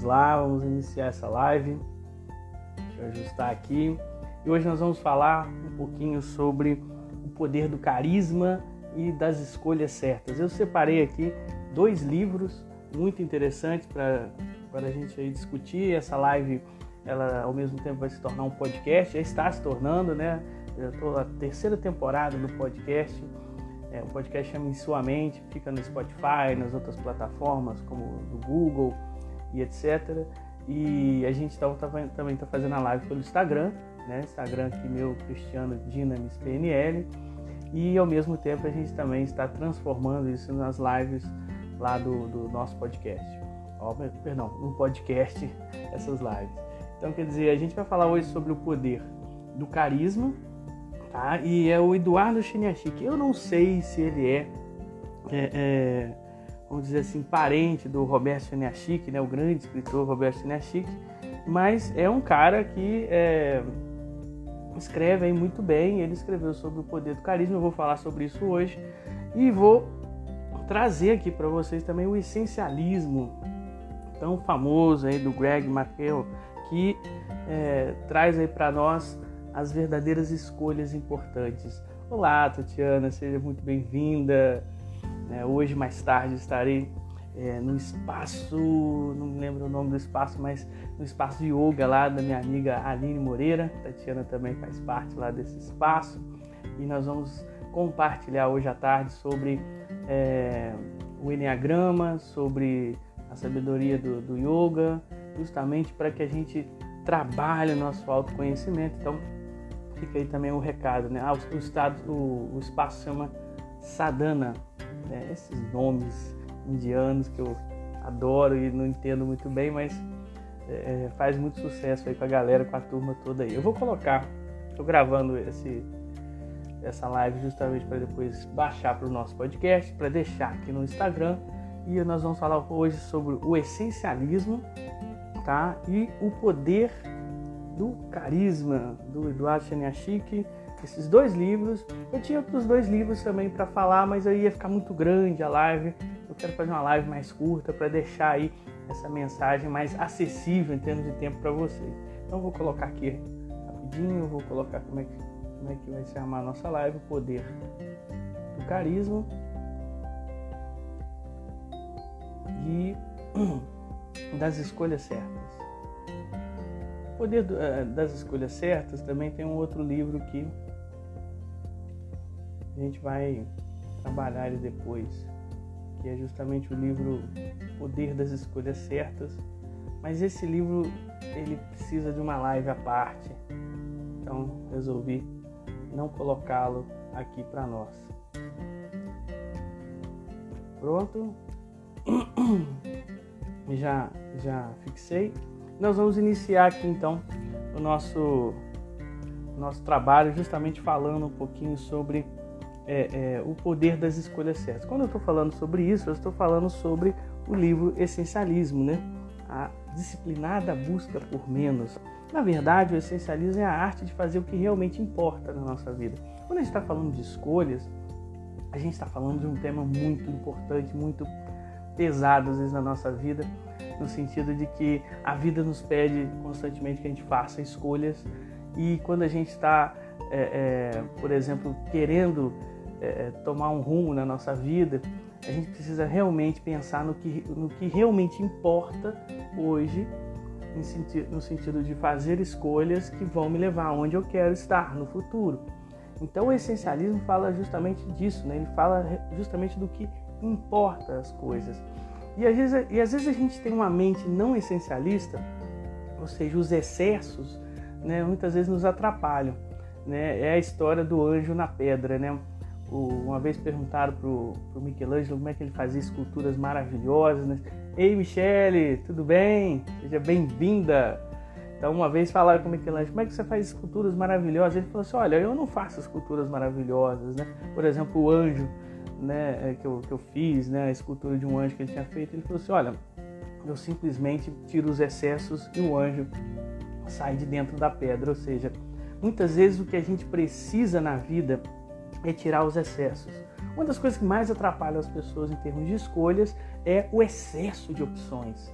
Vamos lá, vamos iniciar essa live. Deixa eu ajustar aqui. E hoje nós vamos falar um pouquinho sobre o poder do carisma e das escolhas certas. Eu separei aqui dois livros muito interessantes para a gente aí discutir. Essa live, ela ao mesmo tempo vai se tornar um podcast, já está se tornando, né? Eu estou na terceira temporada do podcast. É, o podcast chama Em Sua Mente, fica no Spotify, nas outras plataformas como do Google e etc. E a gente tá, tá, também está fazendo a live pelo Instagram, né? Instagram aqui meu, Cristiano Dinamis PNL. E ao mesmo tempo a gente também está transformando isso nas lives lá do, do nosso podcast. Oh, perdão, no podcast, essas lives. Então quer dizer, a gente vai falar hoje sobre o poder do carisma tá? E é o Eduardo Chiniachik. Eu não sei se ele é, é, é, vamos dizer assim, parente do Roberto Chiniachik, né? O grande escritor Roberto Chiniachik, mas é um cara que é, escreve aí muito bem. Ele escreveu sobre o poder do carisma. Eu vou falar sobre isso hoje e vou trazer aqui para vocês também o essencialismo tão famoso aí do Greg McKell que é, traz aí para nós as verdadeiras escolhas importantes. Olá, Tatiana, seja muito bem-vinda. É, hoje, mais tarde, estarei é, no espaço, não me lembro o nome do espaço, mas no espaço de yoga lá da minha amiga Aline Moreira. Tatiana também faz parte lá desse espaço e nós vamos compartilhar hoje à tarde sobre é, o Enneagrama, sobre a sabedoria do, do yoga, justamente para que a gente trabalhe o nosso autoconhecimento. Então, fica aí também o recado, né? Ah, o, estado, o, o espaço chama Sadhana, né? esses nomes indianos que eu adoro e não entendo muito bem, mas é, é faz muito sucesso aí com a galera, com a turma toda aí. Eu vou colocar, estou gravando esse, essa live justamente para depois baixar para o nosso podcast, para deixar aqui no Instagram e nós vamos falar hoje sobre o essencialismo, tá? E o poder do Carisma, do Eduardo Chaniachik, esses dois livros. Eu tinha outros dois livros também para falar, mas aí ia ficar muito grande a live. Eu quero fazer uma live mais curta para deixar aí essa mensagem mais acessível em termos de tempo para vocês. Então vou colocar aqui rapidinho, vou colocar como é que, como é que vai se chamar a nossa live, o poder do carisma. E das escolhas certas. Poder eh, das Escolhas Certas também tem um outro livro que gente vai trabalhar ele depois, que é justamente o livro Poder das Escolhas Certas. Mas esse livro ele precisa de uma live à parte, então resolvi não colocá-lo aqui para nós. Pronto? Já já fixei. Nós vamos iniciar aqui então o nosso, nosso trabalho, justamente falando um pouquinho sobre é, é, o poder das escolhas certas. Quando eu estou falando sobre isso, eu estou falando sobre o livro Essencialismo, né? A disciplinada busca por menos. Na verdade, o essencialismo é a arte de fazer o que realmente importa na nossa vida. Quando a gente está falando de escolhas, a gente está falando de um tema muito importante, muito pesado às vezes na nossa vida, no sentido de que a vida nos pede constantemente que a gente faça escolhas e quando a gente está, é, é, por exemplo, querendo é, é, tomar um rumo na nossa vida, a gente precisa realmente pensar no que, no que realmente importa hoje, no sentido de fazer escolhas que vão me levar aonde eu quero estar no futuro. Então o essencialismo fala justamente disso, né? ele fala justamente do que importa as coisas. E às, vezes, e às vezes a gente tem uma mente não essencialista, ou seja, os excessos, né, muitas vezes nos atrapalham. Né? É a história do anjo na pedra. Né? O, uma vez perguntaram para o Michelangelo como é que ele fazia esculturas maravilhosas. Né? Ei, Michele, tudo bem? Seja bem-vinda. Então, uma vez falaram com o Michelangelo, como é que você faz esculturas maravilhosas? Ele falou assim, olha, eu não faço esculturas maravilhosas, né? Por exemplo, o anjo né, é, que, eu, que eu fiz, né, a escultura de um anjo que ele tinha feito, ele falou assim: olha, eu simplesmente tiro os excessos e o anjo sai de dentro da pedra. Ou seja, muitas vezes o que a gente precisa na vida é tirar os excessos. Uma das coisas que mais atrapalha as pessoas em termos de escolhas é o excesso de opções.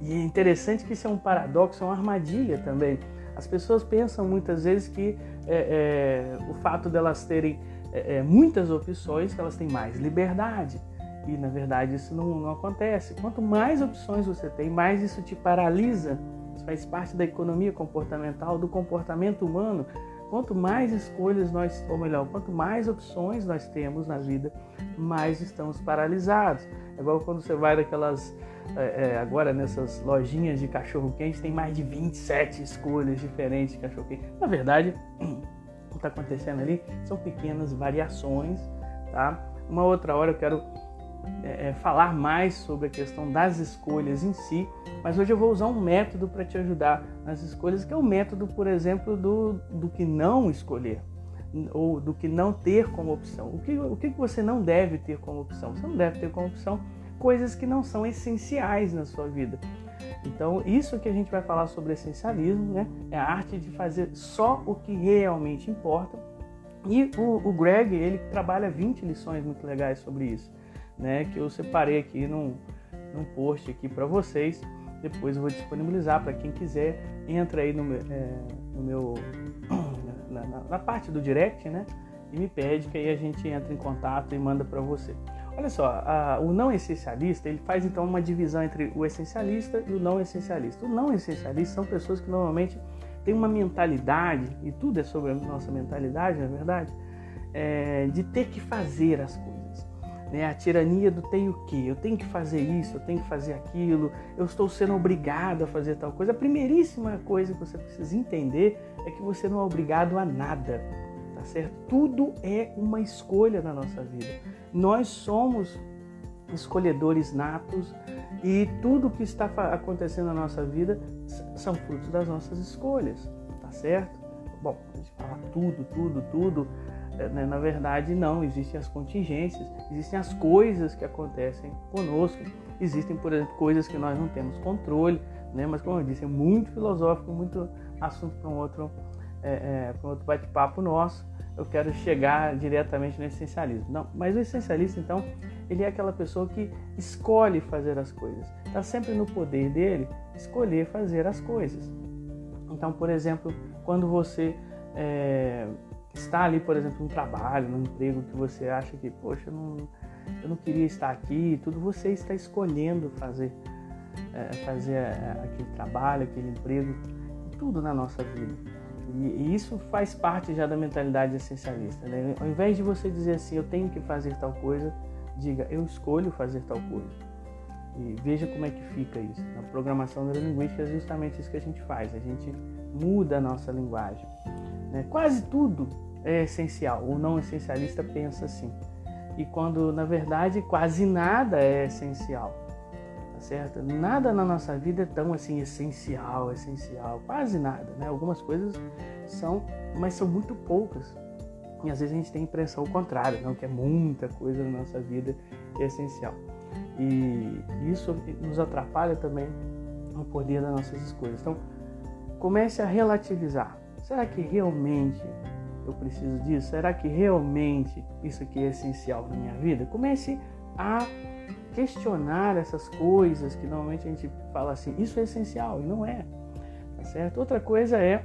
E é interessante que isso é um paradoxo, é uma armadilha também. As pessoas pensam muitas vezes que é, é, o fato delas terem é, é muitas opções, que elas têm mais liberdade. E na verdade isso não, não acontece. Quanto mais opções você tem, mais isso te paralisa. Isso faz parte da economia comportamental, do comportamento humano. Quanto mais escolhas nós, ou melhor, quanto mais opções nós temos na vida, mais estamos paralisados. É igual quando você vai daquelas, é, é agora nessas lojinhas de cachorro-quente, tem mais de 27 escolhas diferentes de cachorro-quente. Na verdade, o que está acontecendo ali são pequenas variações, tá? Uma outra hora eu quero é, é, falar mais sobre a questão das escolhas em si, mas hoje eu vou usar um método para te ajudar nas escolhas, que é o método, por exemplo, do, do que não escolher ou do que não ter como opção. O que, o que você não deve ter como opção? Você não deve ter como opção coisas que não são essenciais na sua vida. Então, isso que a gente vai falar sobre essencialismo, né? É a arte de fazer só o que realmente importa. E o, o Greg, ele trabalha 20 lições muito legais sobre isso né, que eu separei aqui num, num post aqui para vocês. Depois eu vou disponibilizar para quem quiser. Entra aí no, é, no meu na, na, na, parte do direct, né? E me pede que aí a gente entra em contato e manda para você. Olha só, a, o não essencialista ele faz então uma divisão entre o essencialista e o não essencialista. O não essencialista são pessoas que normalmente têm uma mentalidade e tudo é sobre a nossa mentalidade, na é verdade, é, de ter que fazer as coisas né? A tirania do tenho que, eu tenho que fazer isso, eu tenho que fazer aquilo, eu estou sendo obrigado a fazer tal coisa. A primeiríssima coisa que você precisa entender é que você não é obrigado a nada, tá certo? Tudo é uma escolha na nossa vida. Nós somos escolhedores natos e tudo que está acontecendo na nossa vida são frutos das nossas escolhas, tá certo? Bom, a gente fala tudo, tudo, tudo, na verdade, não. Existem as contingências, existem as coisas que acontecem conosco. Existem, por exemplo, coisas que nós não temos controle, né? mas, como eu disse, é muito filosófico, muito assunto para um outro, é, é, um outro bate-papo nosso. Eu quero chegar diretamente no essencialismo. Não, mas o essencialista, então, ele é aquela pessoa que escolhe fazer as coisas. Está sempre no poder dele escolher fazer as coisas. Então, por exemplo, quando você é, está ali, por exemplo, no trabalho, no emprego que você acha que, poxa, eu não, eu não queria estar aqui, tudo você está escolhendo fazer, é, fazer é, aquele trabalho, aquele emprego, tudo na nossa vida. E, e, isso faz parte já da mentalidade essencialista. Né? Ao invés de você dizer assim, eu tenho que fazer tal coisa, diga, eu escolho fazer tal coisa. E veja como é que fica isso. Na programação neurolinguística é justamente isso que a gente faz. A gente muda a nossa linguagem. Né? Quase tudo é essencial. O não essencialista pensa assim. E quando na verdade quase nada é essencial. Tá certo? Nada na nossa vida é tão assim essencial, essencial, quase nada, né? Algumas coisas são, mas são muito poucas. E às vezes a gente tem a impressão contrária, não que é muita coisa na nossa vida é essencial. E isso nos atrapalha também no poder das nossas escolhas. Então, comece a relativizar. Será que realmente eu preciso disso? Será que realmente isso aqui é essencial na minha vida? Comece a questionar essas coisas que normalmente a gente fala assim, isso é essencial e não é, tá certo? Outra coisa é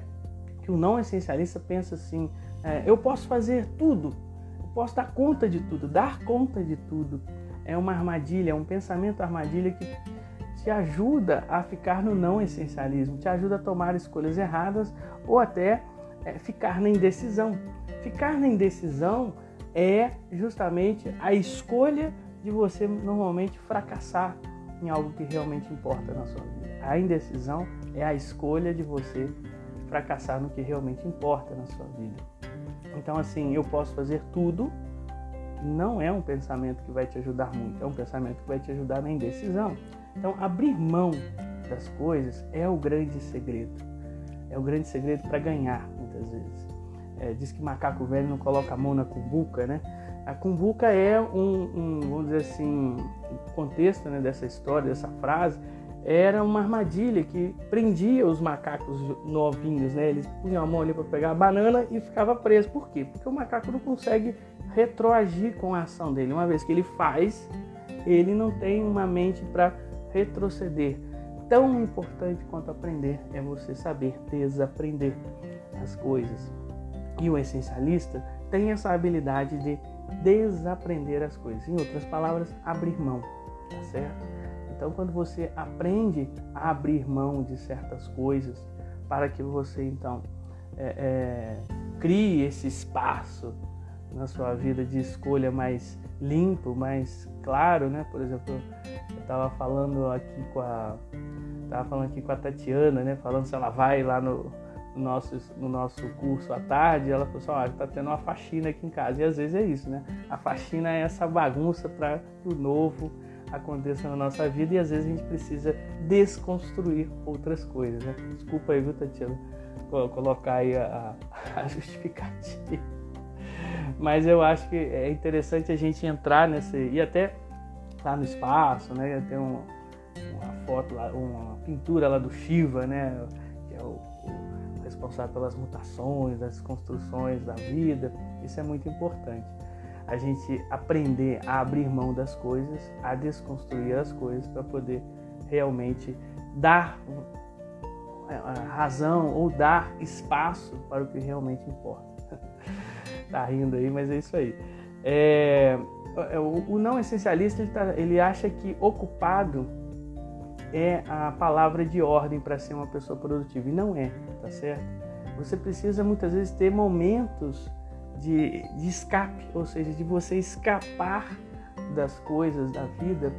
que o não essencialista pensa assim, é, eu posso fazer tudo, eu posso dar conta de tudo, dar conta de tudo. É uma armadilha, é um pensamento armadilha que te ajuda a ficar no não essencialismo, te ajuda a tomar escolhas erradas ou até é, ficar na indecisão. Ficar na indecisão é justamente a escolha de você normalmente fracassar em algo que realmente importa na sua vida. A indecisão é a escolha de você fracassar no que realmente importa na sua vida. Então, assim, eu posso fazer tudo, não é um pensamento que vai te ajudar muito, é um pensamento que vai te ajudar na indecisão. Então, abrir mão das coisas é o grande segredo. É o grande segredo para ganhar, muitas vezes. É, diz que macaco velho não coloca a mão na cumbuca, né? A cumbuca é um, um vamos dizer assim, o contexto né, dessa história, dessa frase, era uma armadilha que prendia os macacos novinhos, né? Eles punham a mão ali para pegar a banana e ficava preso. Por quê? Porque o macaco não consegue retroagir com a ação dele. Uma vez que ele faz, ele não tem uma mente para retroceder. tão importante quanto aprender é você saber desaprender as coisas. E o essencialista tem essa habilidade de desaprender as coisas. Em outras palavras, abrir mão, tá certo? Então, quando você aprende a abrir mão de certas coisas, para que você então é, é, crie esse espaço na sua vida de escolha mais limpo, mais claro, né? Por exemplo, eu estava falando aqui com a tava falando aqui com a Tatiana, né? Falando se ela vai lá no, no nosso, no nosso curso à tarde, ela falou assim, ó, tá tendo uma faxina aqui em casa. E às vezes é isso, né? A faxina é essa bagunça para que o novo aconteça na nossa vida e às vezes a gente precisa desconstruir outras coisas, né? Desculpa aí, viu, Tatiana, colocar aí a, a justificativa. Mas eu acho que é interessante a gente entrar nesse. e até lá no espaço, né? Tem um, uma foto uma pintura lá do Shiva, né? Que é o, o responsável pelas mutações, das construções da vida. Isso é muito importante. A gente aprender a abrir mão das coisas, a desconstruir as coisas para poder realmente dar razão ou dar espaço para o que realmente importa. tá rindo aí, mas é isso aí. É, o, o, não essencialista ele, tá, ele acha que ocupado é a palavra de ordem para ser uma pessoa produtiva e não é, tá certo? Você precisa muitas vezes ter momentos de, de escape, ou seja, de você escapar das coisas da vida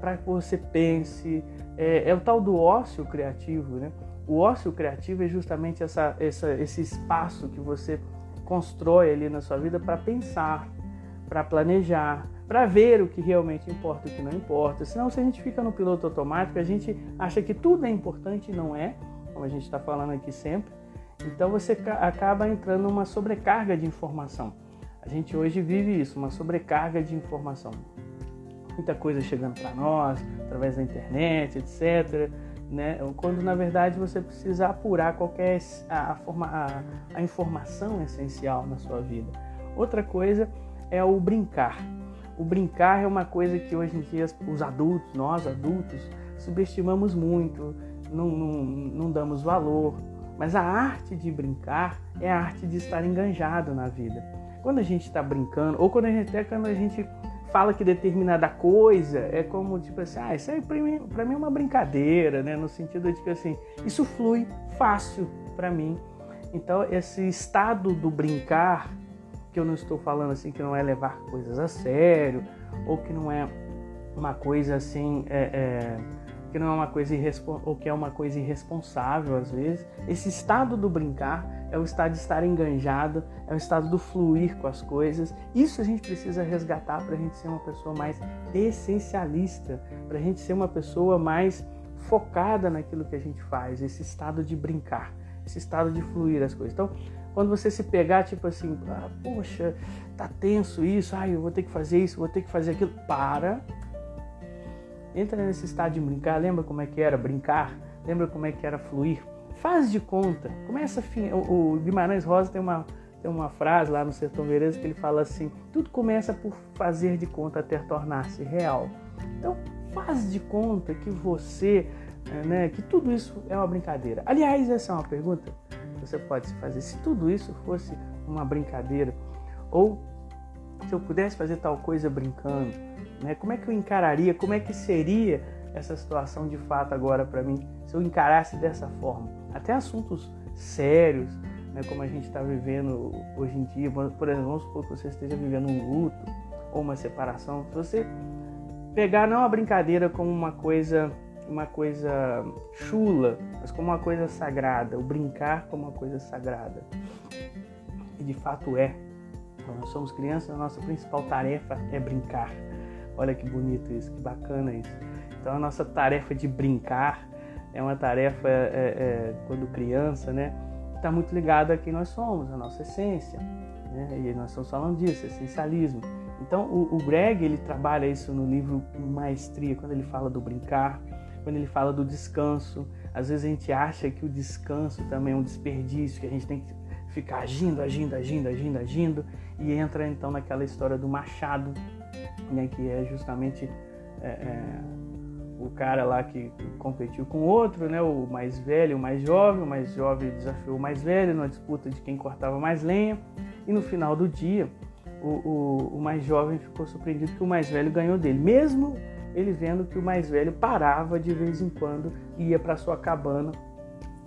para que você pense. É, é, o tal do ócio criativo, né? O ócio criativo é justamente essa, essa, esse espaço que você constrói ali na sua vida para pensar, para planejar, para ver o que realmente importa e o que não importa. Senão, se a gente fica no piloto automático, a gente acha que tudo é importante e não é, como a gente está falando aqui sempre. Então, você acaba entrando numa sobrecarga de informação. A gente hoje vive isso, uma sobrecarga de informação. Muita coisa chegando para nós, através da internet, etc. Né? Quando na verdade você precisa apurar qualquer a, a, a informação essencial na sua vida. Outra coisa é o brincar. O brincar é uma coisa que hoje em dia os adultos, nós adultos, subestimamos muito, não, não, não damos valor. Mas a arte de brincar é a arte de estar enganjado na vida. Quando a gente está brincando, ou quando a gente, até quando a gente fala que determinada coisa é como tipo assim, ah, isso aí para mim, mim é uma brincadeira, né? No sentido de que assim, isso flui fácil para mim. Então, esse estado do brincar que eu não estou falando assim que não é levar coisas a sério ou que não é uma coisa assim é, é, que não é uma coisa ou que é uma coisa irresponsável às vezes. Esse estado do brincar é o estado de estar enganjado é o estado do fluir com as coisas. Isso a gente precisa resgatar para a gente ser uma pessoa mais essencialista para a gente ser uma pessoa mais focada naquilo que a gente faz esse estado de brincar esse estado de fluir as coisas. Então quando você se pegar, tipo assim, ah, poxa, tá tenso isso, ai, eu vou ter que fazer isso, vou ter que fazer aquilo. Para. Entra nesse estado de brincar. Lembra como é que era brincar? Lembra como é que era fluir? Faz de conta. Começa a O Guimarães Rosa tem uma, tem uma frase lá no Sertão Veredas que ele fala assim: tudo começa por fazer de conta até tornar-se real. Então, faz de conta que você, né, que tudo isso é uma brincadeira. Aliás, essa é uma pergunta você pode fazer. Se tudo isso fosse uma brincadeira, ou se eu pudesse fazer tal coisa brincando, né? Como é que eu encararia? Como é que seria essa situação de fato agora para mim se eu encarasse dessa forma? Até assuntos sérios, né? Como a gente está vivendo hoje em dia, por exemplo, vamos supor que você esteja vivendo um luto ou uma separação. Se você pegar não a brincadeira como uma coisa uma coisa chula, mas como uma coisa sagrada, o brincar como uma coisa sagrada. E de fato é. Quando nós somos crianças, a nossa principal tarefa é brincar. Olha que bonito isso, que bacana isso. Então a nossa tarefa de brincar é uma tarefa, é, é, quando criança, né? Está muito ligada a quem nós somos, a nossa essência. Né? E nós estamos falando disso, essencialismo. Então o, o Greg ele trabalha isso no livro Maestria, quando ele fala do brincar, quando ele fala do descanso. Às vezes a gente acha que o descanso também é um desperdício, que a gente tem que ficar agindo, agindo, agindo, agindo, agindo, e entra então naquela história do machado, né, que é justamente é, é, o, cara lá que competiu com o outro, né? O mais velho, o mais jovem, o mais jovem desafiou o mais velho numa disputa de quem cortava mais lenha. E no final do dia, o, o, o mais jovem ficou surpreendido que o mais velho ganhou dele, mesmo ele vendo que o mais velho parava de vez em quando e ia para sua cabana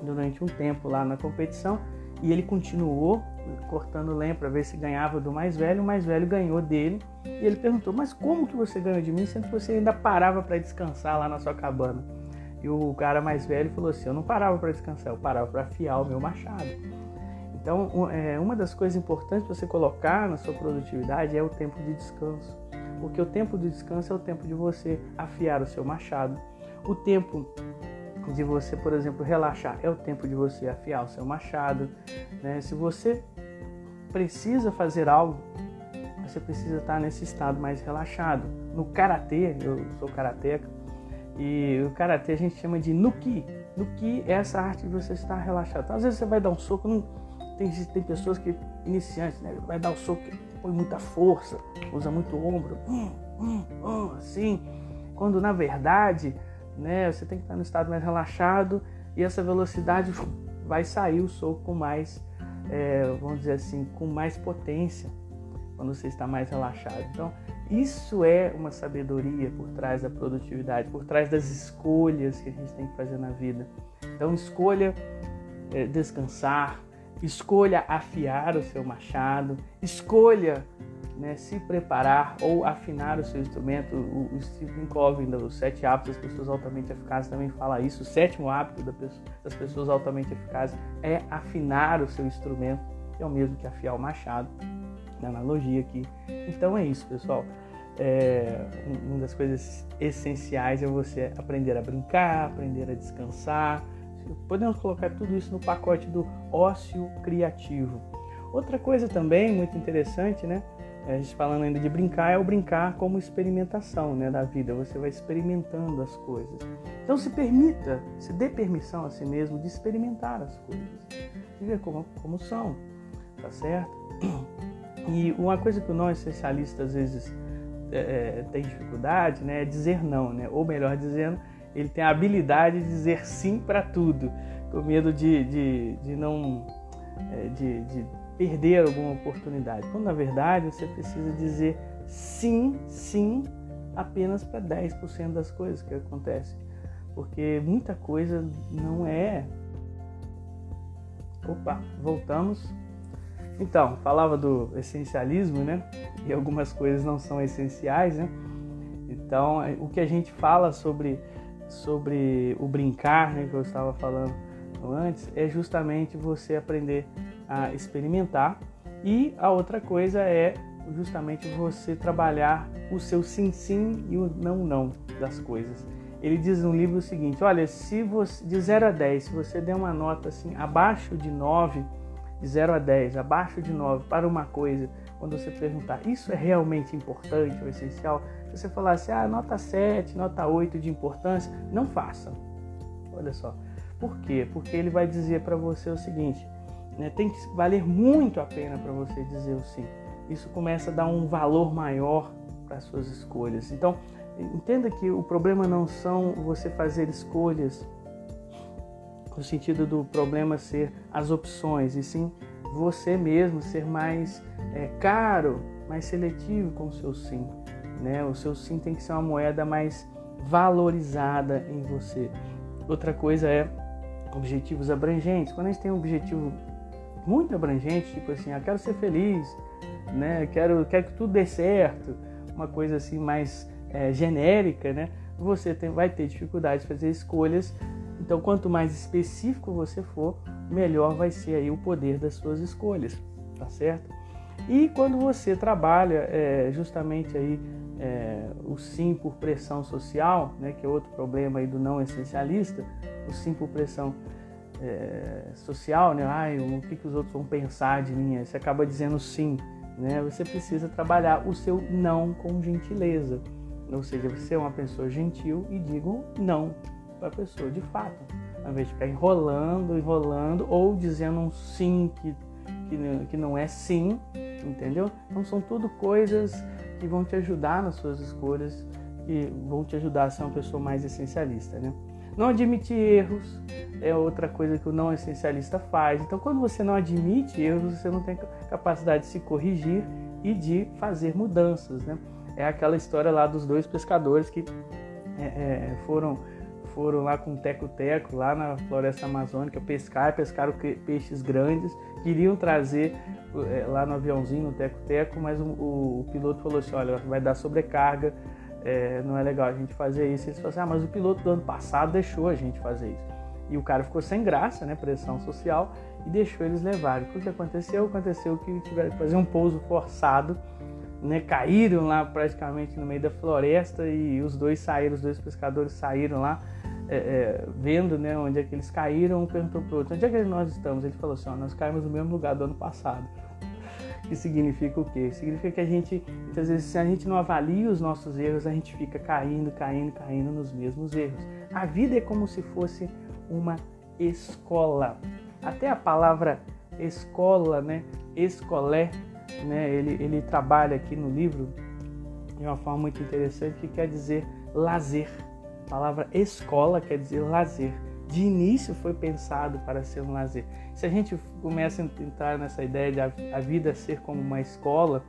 durante um tempo lá na competição e ele continuou cortando lenha para ver se ganhava do mais velho. O mais velho ganhou dele e ele perguntou: Mas como que você ganhou de mim sendo que você ainda parava para descansar lá na sua cabana? E o cara mais velho falou assim: Eu não parava para descansar, eu parava para afiar o meu machado. Então, é, uma das coisas importantes para você colocar na sua produtividade é o tempo de descanso. Porque o tempo de descanso é o tempo de você afiar o seu machado. O tempo de você, por exemplo, relaxar é o tempo de você afiar o seu machado. Né? Se você precisa fazer algo, você precisa estar nesse estado mais relaxado. No karatê, eu sou karateca, e o karatê a gente chama de nuki. Nuki é essa arte de você estar relaxado. Então, às vezes você vai dar um soco, não, tem, tem pessoas que, iniciantes, né, vai dar um soco, põe muita força, usa muito ombro, hum, hum, hum, assim, quando na verdade né, você tem que estar no estado mais relaxado e essa velocidade vai sair o soco com mais é, vamos dizer assim, com mais potência quando você está mais relaxado. Então, isso é uma sabedoria por trás da produtividade, por trás das escolhas que a gente tem que fazer na vida. Então, escolha é, descansar, escolha afiar o seu machado, escolha né, se preparar ou afinar o seu instrumento. O, o Stephen Covey, dos Sete Hábitos das Pessoas Altamente Eficazes, também fala isso. O sétimo hábito das pessoas altamente eficazes é afinar o seu instrumento, é o mesmo que afiar o machado, na analogia aqui. Então é isso, pessoal. É, uma das coisas essenciais é você aprender a brincar, aprender a descansar. Podemos colocar tudo isso no pacote do ócio criativo. Outra coisa também muito interessante, né? a gente falando ainda de brincar, é o brincar como experimentação né, da vida. Você vai experimentando as coisas. Então se permita, se dê permissão a si mesmo de experimentar as coisas, de ver como, como são, tá certo? E uma coisa que o não essencialista às vezes é, é, tem dificuldade né, é dizer não, né? ou melhor dizendo, ele tem a habilidade de dizer sim para tudo, com medo de, de, de não. É, de, de perder alguma oportunidade. Quando na verdade você precisa dizer sim, sim, apenas para 10% das coisas que acontecem. Porque muita coisa não é. Opa, voltamos. Então, falava do essencialismo, né? E algumas coisas não são essenciais, né? Então, o que a gente fala sobre, sobre o brincar, né, que eu estava falando antes, é justamente você aprender a experimentar. E a outra coisa é justamente você trabalhar o seu sim sim e o não não das coisas. Ele diz no livro o seguinte: olha, se você de 0 a 10, se você der uma nota assim abaixo de 9, de 0 a 10, abaixo de 9 para uma coisa, quando você perguntar, isso é realmente importante ou essencial? Se você falar ah, nota 7, nota 8 de importância, não faça. Olha só. Por quê? Porque ele vai dizer para você o seguinte: né? Tem que valer muito a pena para você dizer o sim. Isso começa a dar um valor maior para as suas escolhas. Então, entenda que o problema não são você fazer escolhas no sentido do problema ser as opções, e sim você mesmo ser mais é, caro, mais seletivo com o seu sim. Né? O seu sim tem que ser uma moeda mais valorizada em você. Outra coisa é objetivos abrangentes. Quando a gente tem um objetivo muito abrangente, tipo assim, ah, quero ser feliz, né? Quero, quero que tudo dê certo, uma coisa assim mais é, genérica, né? Você tem, vai ter dificuldade de fazer escolhas. Então, quanto mais específico você for, melhor vai ser aí o poder das suas escolhas, tá certo? E quando você trabalha é, justamente aí é, o sim por pressão social, né, que é outro problema aí do não essencialista, o sim por pressão é, social, né? Ai, o que, que os outros vão pensar de mim? você acaba dizendo sim, né? Você precisa trabalhar o seu não com gentileza. Ou seja, você é uma pessoa gentil e digo não para a pessoa de fato. Ao invés de ficar enrolando, enrolando ou dizendo um sim que, que, que não é sim, entendeu? Então são tudo coisas que vão te ajudar nas suas escolhas que vão te ajudar a ser uma pessoa mais essencialista, né? Não admitir erros é outra coisa que o não essencialista faz. Então, quando você não admite erros, você não tem capacidade de se corrigir e de fazer mudanças, né? É aquela história lá dos dois pescadores que é, é, foram foram lá com teco-teco lá na floresta amazônica pescar, pescaram peixes grandes, queriam trazer é, lá no aviãozinho, no teco-teco, mas o, o, o, piloto falou assim, olha, vai dar sobrecarga, é, não é legal a gente fazer isso. Eles falaram assim, ah, mas o piloto do ano passado deixou a gente fazer isso. E o cara ficou sem graça, né, pressão social, e deixou eles levarem. O que aconteceu? Aconteceu que tiveram que fazer um pouso forçado, né, caíram lá praticamente no meio da floresta e os dois saíram, os dois pescadores saíram lá, é, é, vendo né, onde é que eles caíram, perguntou para o outro, onde é que nós estamos? Ele falou assim, nós caímos no mesmo lugar do ano passado. Que significa o quê? Significa que a gente, muitas vezes, se a gente não avalia os nossos erros, a gente fica caindo, caindo, caindo nos mesmos erros. A vida é como se fosse uma escola. Até a palavra escola, né, escolé, né, ele, ele trabalha aqui no livro de uma forma muito interessante que quer dizer lazer. Palavra escola quer dizer lazer. De início foi pensado para ser um lazer. Se a gente começa a entrar nessa ideia de a vida ser como uma escola,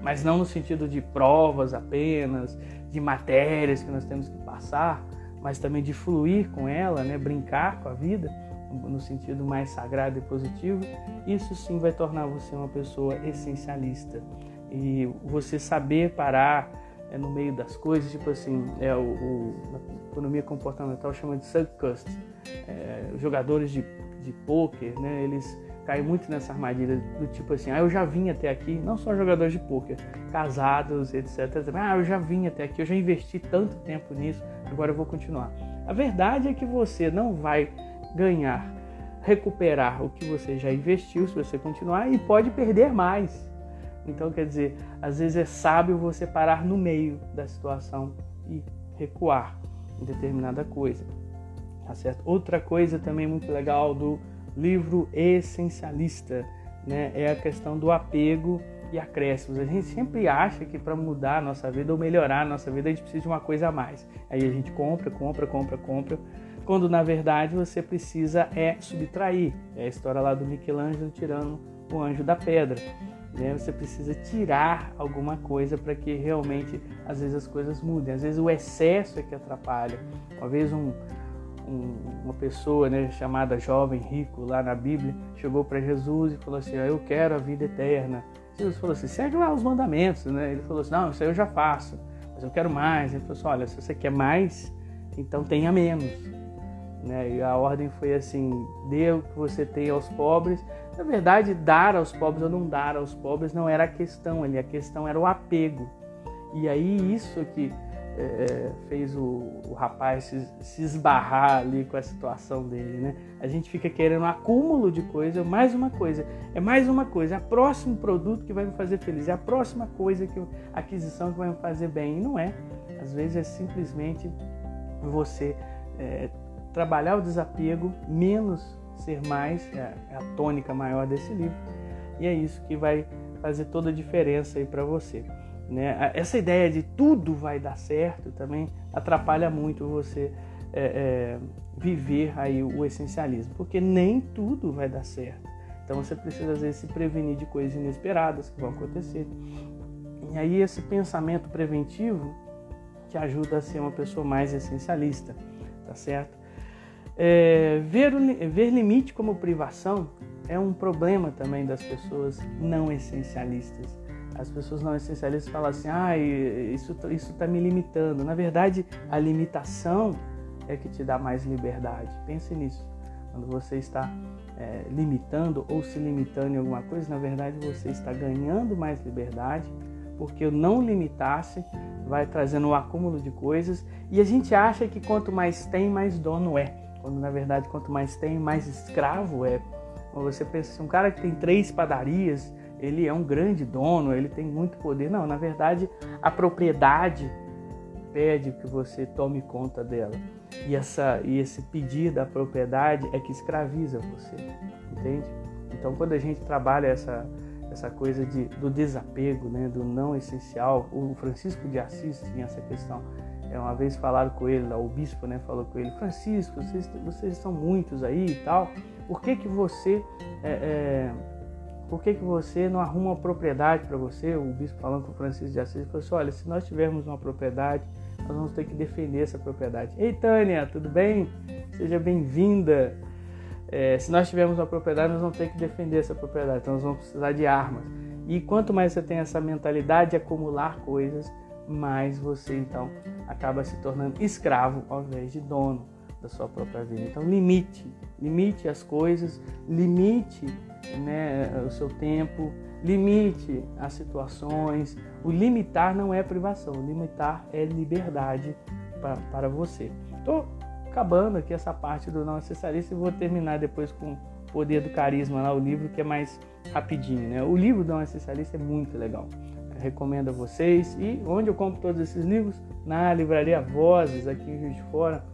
mas não no sentido de provas apenas, de matérias que nós temos que passar, mas também de fluir com ela, né, brincar com a vida, no sentido mais sagrado e positivo, isso sim vai tornar você uma pessoa essencialista. E você saber parar é, no meio das coisas, tipo assim, é o, o a economia comportamental chama de sunk cost. É, os jogadores de, de pôquer, né, eles caem muito nessa armadilha do tipo assim, ah, eu já vim até aqui, não só jogadores de pôquer, casados, etc. Ah, eu já vim até aqui, eu já investi tanto tempo nisso, agora eu vou continuar. A verdade é que você não vai ganhar, recuperar o que você já investiu se você continuar e pode perder mais. Então, quer dizer, às vezes é sábio você parar no meio da situação e recuar em determinada coisa. Tá certo? Outra coisa também muito legal do livro essencialista, né, é a questão do apego e acréscimos. A gente sempre acha que para mudar a nossa vida ou melhorar a nossa vida a gente precisa de uma coisa a mais. Aí a gente compra, compra, compra, compra, quando na verdade você precisa é subtrair. É a história lá do Michelangelo tirando o anjo da pedra. Né? Você precisa tirar alguma coisa para que realmente às vezes as coisas mudem. Às vezes o excesso é que atrapalha. Uma vez um, um, uma pessoa né, chamada jovem rico lá na Bíblia chegou para Jesus e falou assim: Eu quero a vida eterna. Jesus falou assim: segue lá os mandamentos. Né? Ele falou assim: Não, isso aí eu já faço, mas eu quero mais. Ele falou assim: Olha, se você quer mais, então tenha menos. Né? E a ordem foi assim: dê o que você tem aos pobres. Na verdade, dar aos pobres ou não dar aos pobres não era a questão ali, a questão era o apego. E aí isso que é, fez o, o rapaz se, se, esbarrar ali com a situação dele, né? A gente fica querendo um acúmulo de coisa, mais uma coisa, é mais uma coisa, é o próximo produto que vai me fazer feliz, é a próxima coisa que aquisição que vai me fazer bem, e não é. Às vezes é simplesmente você é, trabalhar o desapego, menos ser mais, é, é a tônica maior desse livro. E é isso que vai fazer toda a diferença aí para você. Né? Essa ideia de tudo vai dar certo também atrapalha muito você é, é, viver aí o essencialismo, porque nem tudo vai dar certo. Então você precisa às vezes se prevenir de coisas inesperadas que vão acontecer. E aí esse pensamento preventivo te ajuda a ser uma pessoa mais essencialista, tá certo? É, ver, ver limite como privação é um problema também das pessoas não essencialistas. As pessoas não essencialistas falam assim, ah, isso está me limitando. Na verdade, a limitação é que te dá mais liberdade. Pense nisso. Quando você está é, limitando ou se limitando em alguma coisa, na verdade você está ganhando mais liberdade, porque o não limitar-se vai trazendo um acúmulo de coisas e a gente acha que quanto mais tem, mais dono é quando na verdade quanto mais tem, mais escravo é. Você pensa assim, um cara que tem três padarias, ele é um grande dono, ele tem muito poder. Não, na verdade a propriedade pede que você tome conta dela. E, essa, e esse pedir da propriedade é que escraviza você, entende? Então quando a gente trabalha essa, essa coisa de, do desapego, né, do não essencial, o Francisco de Assis tinha essa questão uma vez falaram com ele, o bispo né, falou com ele, Francisco, vocês, vocês são muitos aí e tal, por que que você é, é, por que, que você não arruma uma propriedade para você? O bispo falando com o Francisco de Assis falou assim, olha, se nós tivermos uma propriedade, nós vamos ter que defender essa propriedade. Ei, Tânia, tudo bem? Seja bem-vinda. É, se nós tivermos uma propriedade, nós vamos ter que defender essa propriedade, então nós vamos precisar de armas. E quanto mais você tem essa mentalidade de acumular coisas, mais você então acaba se tornando escravo ao invés de dono da sua própria vida. Então limite, limite as coisas, limite né, o seu tempo, limite as situações. O limitar não é privação, o limitar é liberdade para, para você. Estou acabando aqui essa parte do não necessarista e vou terminar depois com o poder do carisma lá, o livro que é mais rapidinho. Né? O livro do não necessarista é muito legal. Recomendo a vocês. E onde eu compro todos esses livros? Na livraria Vozes, aqui em Rio de Fora.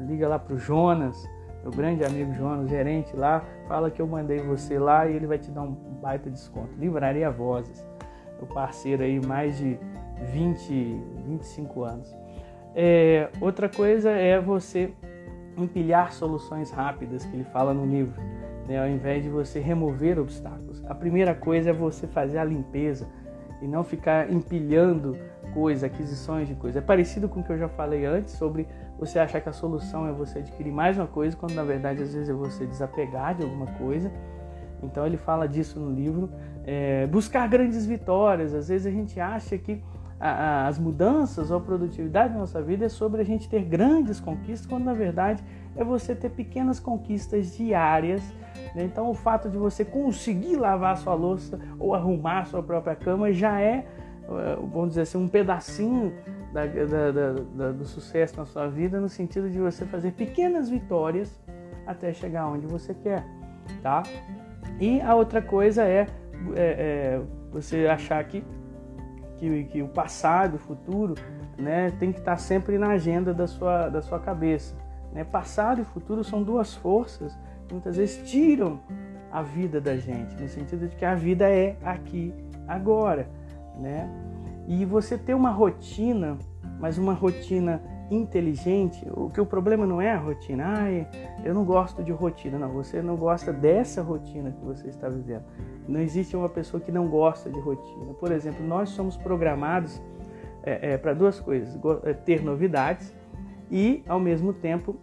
Liga lá para o Jonas meu grande amigo João, gerente lá, fala que eu mandei você lá e ele vai te dar um baita desconto. Livraria Vozes, meu parceiro aí, mais de 20, 25 anos. É, outra coisa é você empilhar soluções rápidas, que ele fala no livro, né, ao invés de você remover obstáculos. A primeira coisa é você fazer a limpeza e não ficar empilhando coisas, aquisições de coisas. É parecido com o que eu já falei antes sobre você achar que a solução é você adquirir mais uma coisa, quando na verdade às vezes é você desapegar de alguma coisa. Então ele fala disso no livro. É, buscar grandes vitórias. Às vezes a gente acha que a, as mudanças ou a produtividade da nossa vida é sobre a gente ter grandes conquistas, quando na verdade é você ter pequenas conquistas diárias. Né? Então o fato de você conseguir lavar sua louça ou arrumar sua própria cama já é, é vamos dizer assim, um pedacinho da, da, da, do sucesso na sua vida, no sentido de você fazer pequenas vitórias até chegar onde você quer, tá? E a outra coisa é, é, é você achar que, que, que, o passado, o futuro, né, tem que estar sempre na agenda da sua, da sua cabeça. Né? Passado e futuro são duas forças que muitas vezes tiram a vida da gente, no sentido de que a vida é aqui, agora, né? E você ter uma rotina, mas uma rotina inteligente, o que o problema não é a rotina. Ah, eu não gosto de rotina. Não, você não gosta dessa rotina que você está vivendo. Não existe uma pessoa que não gosta de rotina. Por exemplo, nós somos programados é, é, para duas coisas: é, ter novidades e, ao mesmo tempo,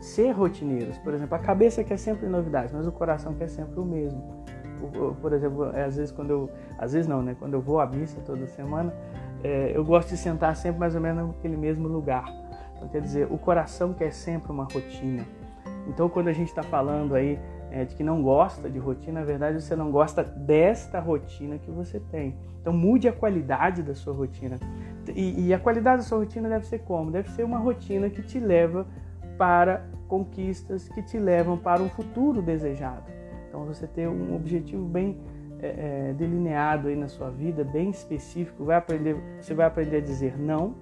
ser rotineiros. Por exemplo, a cabeça quer sempre novidades, mas o coração quer sempre o mesmo por exemplo, é, às vezes quando eu, às vezes não, né? Quando eu vou à missa toda semana, é, eu gosto de sentar sempre mais ou menos naquele mesmo lugar. Então, quer dizer, o coração quer sempre uma rotina. Então, quando a gente está falando aí é, de que não gosta de rotina, na verdade você não gosta desta rotina que você tem. Então, mude a qualidade da sua rotina. E, e a qualidade da sua rotina deve ser como? Deve ser uma rotina que te leva para conquistas, que te levam para um futuro desejado. Então você ter um objetivo bem é, é, delineado aí na sua vida, bem específico, vai aprender, você vai aprender a dizer não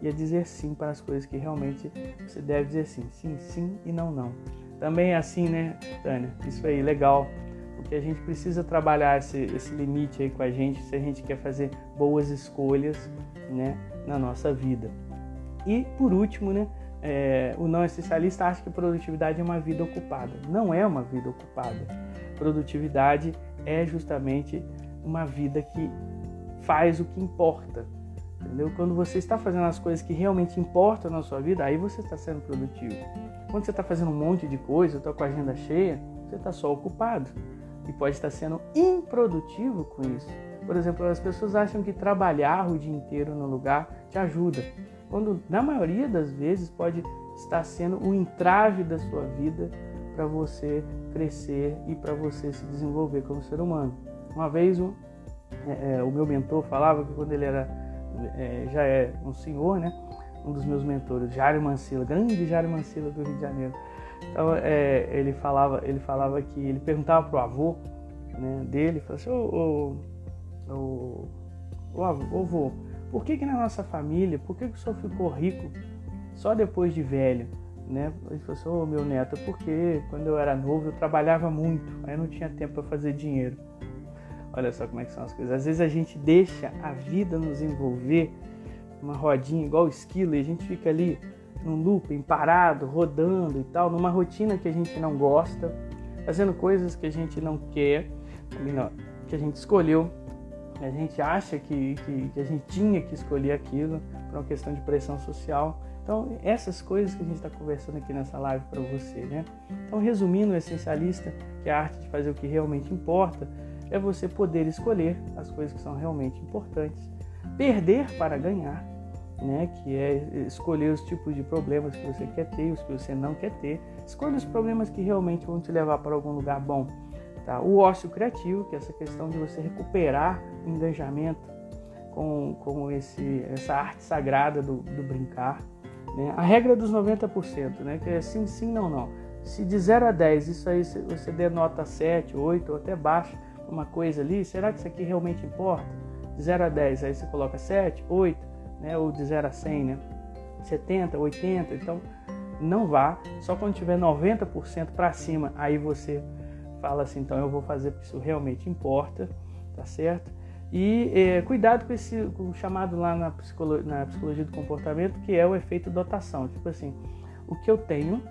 e a dizer sim para as coisas que realmente você deve dizer sim, sim, sim e não, não. Também é assim, né, Tânia? Isso aí, legal. Porque a gente precisa trabalhar esse, esse limite aí com a gente se a gente quer fazer boas escolhas, né, na nossa vida. E por último, né, é, o não essencialista acha que produtividade é uma vida ocupada. Não é uma vida ocupada. Produtividade é justamente uma vida que faz o que importa. Entendeu? Quando você está fazendo as coisas que realmente importam na sua vida, aí você está sendo produtivo. Quando você está fazendo um monte de coisa, está com a agenda cheia, você está só ocupado e pode estar sendo improdutivo com isso. Por exemplo, as pessoas acham que trabalhar o dia inteiro no lugar te ajuda quando na maioria das vezes pode estar sendo o entrave da sua vida para você crescer e para você se desenvolver como ser humano. Uma vez um, é, é, o meu mentor falava que quando ele era é, já é um senhor, né? Um dos meus mentores, Jário Mancila, grande Jário Mancila do Rio de Janeiro. Então é, ele falava, ele falava que ele perguntava pro avô né, dele, falou assim, avô, por que, que na nossa família, por que, que o senhor ficou rico só depois de velho? Né? Ele falou assim, oh, meu neto, porque quando eu era novo eu trabalhava muito, aí eu não tinha tempo para fazer dinheiro. Olha só como é que são as coisas. Às vezes a gente deixa a vida nos envolver uma rodinha igual esquilo e a gente fica ali num looping, parado, rodando e tal, numa rotina que a gente não gosta, fazendo coisas que a gente não quer, que a gente escolheu, a gente acha que, que, que a gente tinha que escolher aquilo por uma questão de pressão social. Então, essas coisas que a gente está conversando aqui nessa live para você, né? Então, resumindo, o essencialista, que é a arte de fazer o que realmente importa, é você poder escolher as coisas que são realmente importantes, perder para ganhar, né? Que é escolher os tipos de problemas que você quer ter, os que você não quer ter. Escolha os problemas que realmente vão te levar para algum lugar bom. Tá? O ócio criativo, que é essa questão de você recuperar o engajamento com, com esse, essa arte sagrada do, do brincar. Né? A regra dos 90%, né? que é sim, sim, não, não. Se de 0 a 10 isso aí você denota 7, 8 ou até baixo uma coisa ali, será que isso aqui realmente importa? De 0 a 10, aí você coloca 7, 8, né? ou de 0 a 100, né? 70, 80, então não vá, só quando tiver 90% para cima, aí você fala assim, então eu vou fazer porque isso realmente importa, tá certo? E é, cuidado com esse com o chamado lá na psicologia, na psicologia do comportamento, que é o efeito dotação. Tipo assim, o que eu tenho,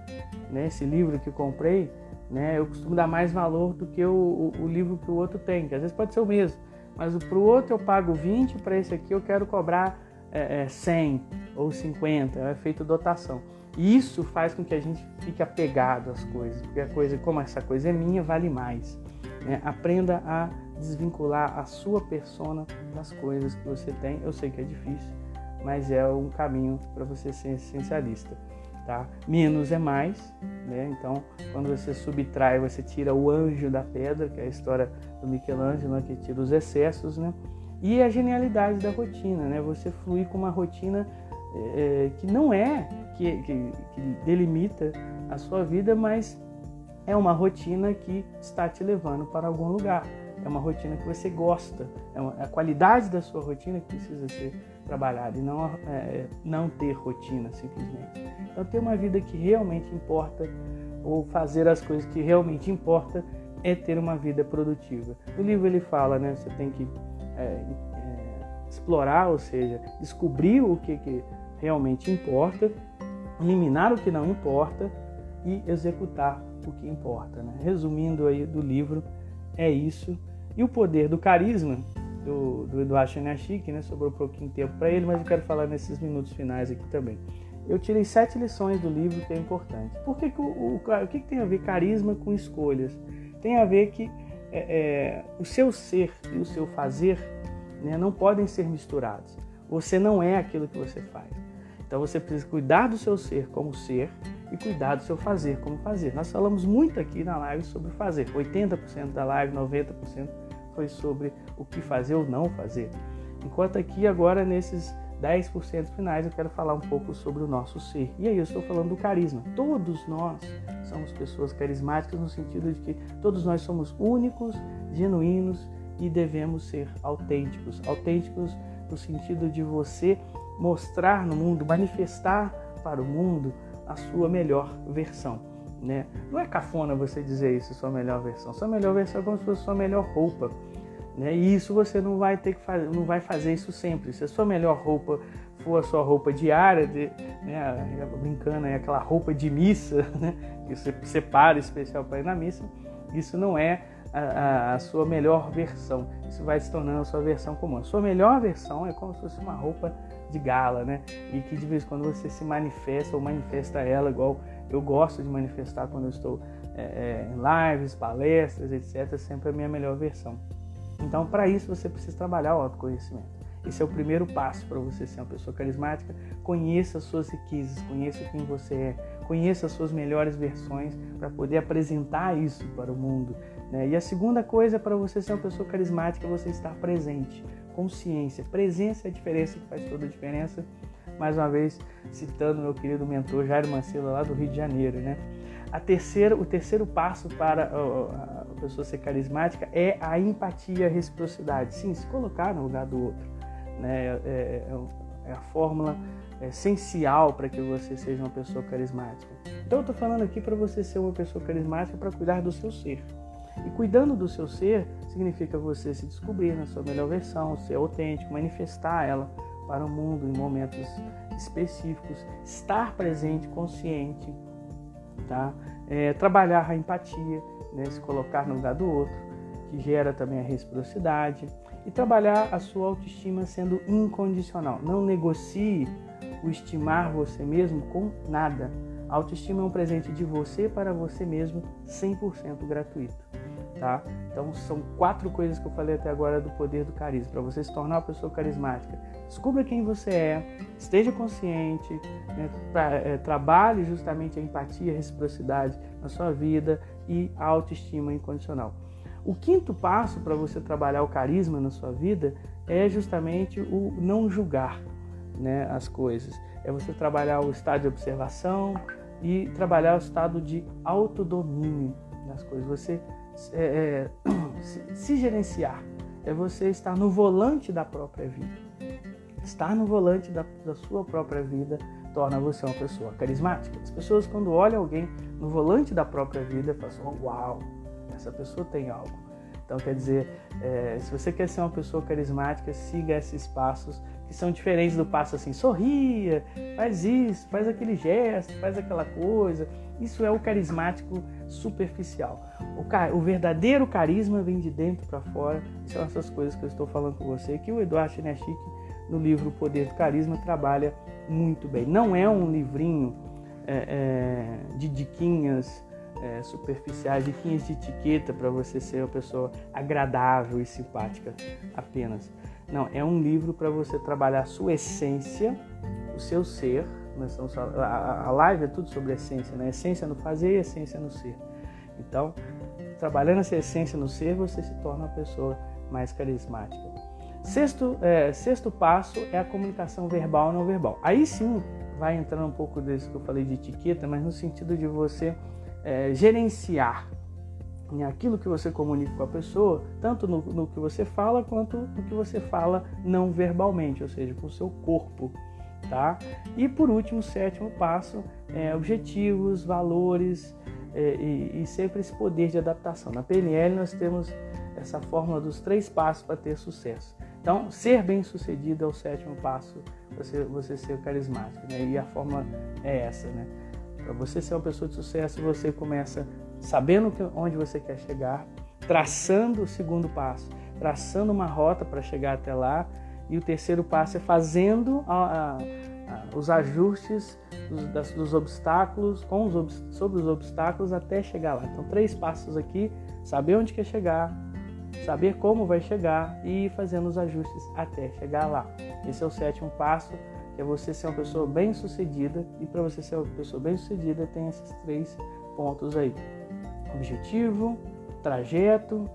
né, esse livro que eu comprei, né, eu costumo dar mais valor do que o, o, o livro que o outro tem, que às vezes pode ser o mesmo, mas para o outro eu pago 20, para esse aqui eu quero cobrar é, é, 100 ou 50, é o efeito dotação. E isso faz com que a gente fique apegado às coisas, porque a coisa, como essa coisa é minha, vale mais. Né? Aprenda a desvincular a sua persona das coisas que você tem. Eu sei que é difícil, mas é um caminho para você ser essencialista. Tá? Menos é mais, né? Então, quando você subtrai, você tira o anjo da pedra, que é a história do Michelangelo, né? que tira os excessos, né? E a genialidade da rotina, né? Você fluir com uma rotina é, que não é que, que, que delimita a sua vida, mas é uma rotina que está te levando para algum lugar é uma rotina que você gosta, é, uma, é a qualidade da sua rotina que precisa ser trabalhada e não, é, não ter rotina simplesmente. Então, ter uma vida que realmente importa ou fazer as coisas que realmente importa é ter uma vida produtiva. No livro ele fala, né, você tem que é, é, explorar, ou seja, descobrir o que, que realmente importa, eliminar o que não importa e executar o que importa. Né? Resumindo aí do livro, é isso. E o poder do carisma do, do Eduardo Chanachik, né? Sobrou pouquinho tempo para ele, mas eu quero falar nesses minutos finais aqui também. Eu tirei sete lições do livro que é importante. Por que, que o, o, o que, que tem a ver carisma com escolhas? Tem a ver que é, é, o seu ser e o seu fazer né, não podem ser misturados. Você não é aquilo que você faz. Então você precisa cuidar do seu ser como ser e cuidar do seu fazer como fazer. Nós falamos muito aqui na live sobre fazer. 80% da live, 90% foi sobre o que fazer ou não fazer. Enquanto aqui agora nesses 10% finais eu quero falar um pouco sobre o nosso ser. E aí eu estou falando do carisma. Todos nós somos pessoas carismáticas no sentido de que todos nós somos únicos, genuínos e devemos ser autênticos. Autênticos no sentido de você mostrar no mundo, manifestar para o mundo a sua melhor versão. Né? Não é cafona você dizer isso, sua melhor versão. Sua melhor versão é como se fosse sua melhor roupa. Né? E isso você não vai ter que fazer, não vai fazer isso sempre. Se a sua melhor roupa for a sua roupa diária, de, né, brincando é aquela roupa de missa, né, que você separa especial para ir na missa, isso não é a, a, sua melhor versão. Isso vai se tornando a sua versão comum. A sua melhor versão é como se fosse uma roupa de gala, né? E que de vez em quando você se manifesta ou manifesta ela, igual eu gosto de manifestar quando eu estou é, é, em lives, palestras, etc. Sempre a minha melhor versão. Então, para isso, você precisa trabalhar o autoconhecimento. Esse é o primeiro passo para você ser uma pessoa carismática. Conheça as suas riquezas, conheça quem você é, conheça as suas melhores versões para poder apresentar isso para o mundo. Né? E a segunda coisa para você ser uma pessoa carismática é você estar presente consciência. Presença é a diferença que faz toda a diferença. Mais uma vez, citando meu querido mentor Jairo Mancila, lá do Rio de Janeiro, né? A terceira, o terceiro passo para a pessoa ser carismática é a empatia, a reciprocidade. Sim, se colocar no lugar do outro. Né? É, é, é a fórmula essencial para que você seja uma pessoa carismática. Então, eu estou falando aqui para você ser uma pessoa carismática para cuidar do seu ser. E cuidando do seu ser significa você se descobrir na sua melhor versão, ser autêntico, manifestar ela para o mundo em momentos específicos, estar presente, consciente, tá? É, trabalhar a empatia, né? se colocar no lugar do outro, que gera também a reciprocidade, e trabalhar a sua autoestima sendo incondicional. Não negocie o estimar você mesmo com nada. A autoestima é um presente de você para você mesmo, 100% gratuito tá? Então são quatro coisas que eu falei até agora do poder do carisma para você se tornar uma pessoa carismática. Descubra quem você é, esteja consciente, né? é, trabalhe justamente a empatia, a reciprocidade na sua vida e a autoestima incondicional. O quinto passo para você trabalhar o carisma na sua vida é justamente o não julgar né, as coisas. É você trabalhar o estado de observação e trabalhar o estado de autodomínio das coisas. Você é, é, se, se gerenciar, é você estar no volante da própria vida. Estar no volante da, da sua própria vida torna você uma pessoa carismática. As pessoas, quando olham alguém no volante da própria vida, falam assim, uau, essa pessoa tem algo. Então, quer dizer, é, se você quer ser uma pessoa carismática, siga esses passos que são diferentes do passo assim, sorria, faz isso, faz aquele gesto, faz aquela coisa. Isso é o carismático superficial. O, o verdadeiro carisma vem de dentro para fora. São essas coisas que eu estou falando com você, que o Eduardo Chinechik, no livro O Poder do Carisma, trabalha muito bem. Não é um livrinho é, é, de diquinhas é, superficiais, diquinhas de etiqueta para você ser uma pessoa agradável e simpática apenas. Não, é um livro para você trabalhar a sua essência, o seu ser. A, live é tudo sobre essência, né? Essência no fazer e essência no ser. Então, trabalhando essa essência no ser, você se torna uma pessoa mais carismática. Sexto, é, sexto passo é a comunicação verbal e não verbal. Aí sim vai entrando um pouco desse que eu falei de etiqueta, mas no sentido de você é, gerenciar em aquilo que você comunica com a pessoa, tanto no, no, que você fala quanto no que você fala não verbalmente, ou seja, com o seu corpo, tá? E por último, sétimo passo é objetivos, valores é, e, e, sempre esse poder de adaptação. Na PNL nós temos essa fórmula dos três passos para ter sucesso. Então, ser bem sucedido é o sétimo passo, você, você ser carismático, né? E a fórmula é essa, né? Para você ser uma pessoa de sucesso, você começa sabendo onde você quer chegar, traçando o segundo passo, traçando uma rota para chegar até lá, e o terceiro passo é fazendo a, a, a, os ajustes dos, das, dos obstáculos, com os, sobre os obstáculos até chegar lá. Então, três passos aqui: saber onde quer chegar, saber como vai chegar e ir fazendo os ajustes até chegar lá. Esse é o sétimo passo, que é você ser uma pessoa bem sucedida. E para você ser uma pessoa bem sucedida, tem esses três pontos aí objetivo, trajeto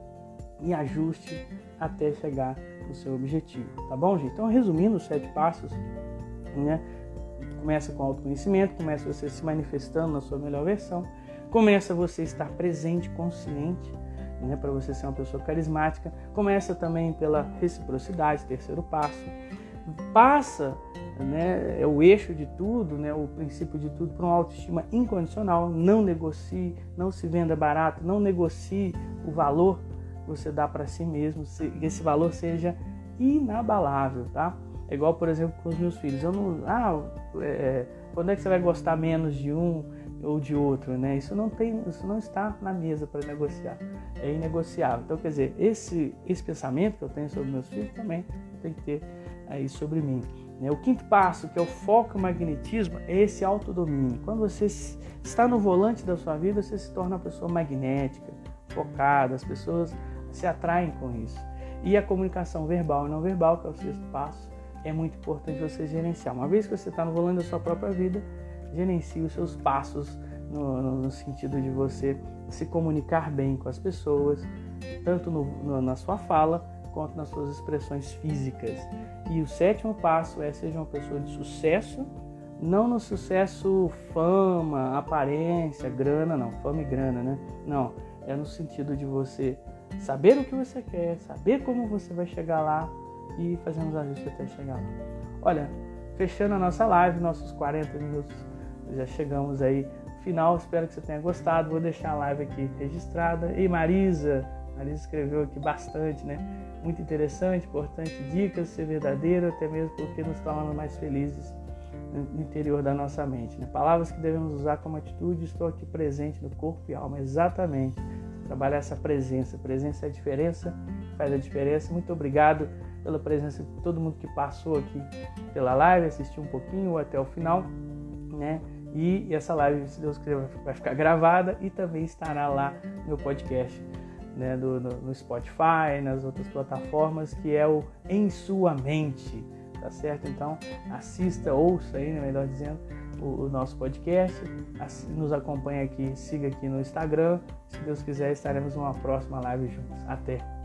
e ajuste até chegar no seu objetivo, tá bom, gente? Então, resumindo os sete passos, né? Começa com autoconhecimento, começa você se manifestando na sua melhor versão, começa você estar presente, consciente, né, para você ser uma pessoa carismática. Começa também pela reciprocidade, terceiro passo. Passa né, é o eixo de tudo, né, o princípio de tudo, para uma autoestima incondicional. Não negocie, não se venda barato, não negocie o valor que você dá para si mesmo, que esse valor seja inabalável, tá? É igual, por exemplo, com os meus filhos. Eu não, ah, é, quando é que você vai gostar menos de um ou de outro, né? Isso não tem, isso não está na mesa para negociar. É inegociável. Então, quer dizer, esse esse pensamento que eu tenho sobre meus filhos também tem que ter aí sobre mim. Né? O quinto passo, que é o foco e magnetismo, é esse autodomínio. Quando você está no volante da sua vida, você se torna uma pessoa magnética, focada, as pessoas se atraem com isso. E a comunicação verbal e não verbal, que é o sexto passo, é muito importante você gerenciar. Uma vez que você está no volante da sua própria vida, gerencie os seus passos no, no sentido de você se comunicar bem com as pessoas, tanto no, no, na sua fala quanto nas suas expressões físicas. E o sétimo passo é seja uma pessoa de sucesso, não no sucesso fama, aparência, grana, não, fama e grana, né? Não, é no sentido de você saber o que você quer, saber como você vai chegar lá e fazer uns ajustes até chegar lá. Olha, fechando a nossa live, nossos 40 minutos, já chegamos aí final. Espero que você tenha gostado. Vou deixar a live aqui registrada. E Marisa, Marisa escreveu aqui bastante, né? Muito interessante, importante, dicas, ser verdadeiro, até mesmo porque nos torna mais felizes no interior da nossa mente. Né? Palavras que devemos usar como atitude, estou aqui presente no corpo e alma, exatamente. Trabalhar essa presença. Presença é a diferença, faz a diferença. Muito obrigado pela presença de todo mundo que passou aqui pela live, assistiu um pouquinho ou até o final, né? E essa live, se Deus quiser, vai ficar gravada e também estará lá no meu podcast, né? Do, no, no Spotify, nas outras plataformas, que é o Em Sua Mente, tá certo? Então, assista, ouça aí, né, melhor dizendo, o, o nosso podcast, nos acompanhe aqui, siga aqui no Instagram. Se Deus quiser, estaremos numa próxima live juntos. Até!